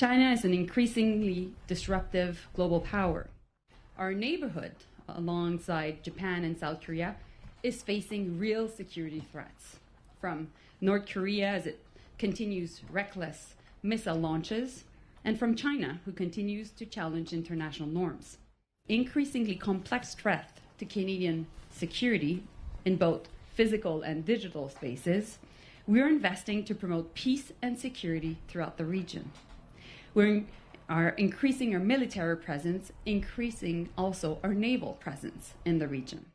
China is an increasingly disruptive global power. Our neighborhood, alongside Japan and South Korea, is facing real security threats from North Korea as it continues reckless missile launches, and from China, who continues to challenge international norms. Increasingly complex threat to Canadian security in both physical and digital spaces, we are investing to promote peace and security throughout the region. We are increasing our military presence, increasing also our naval presence in the region.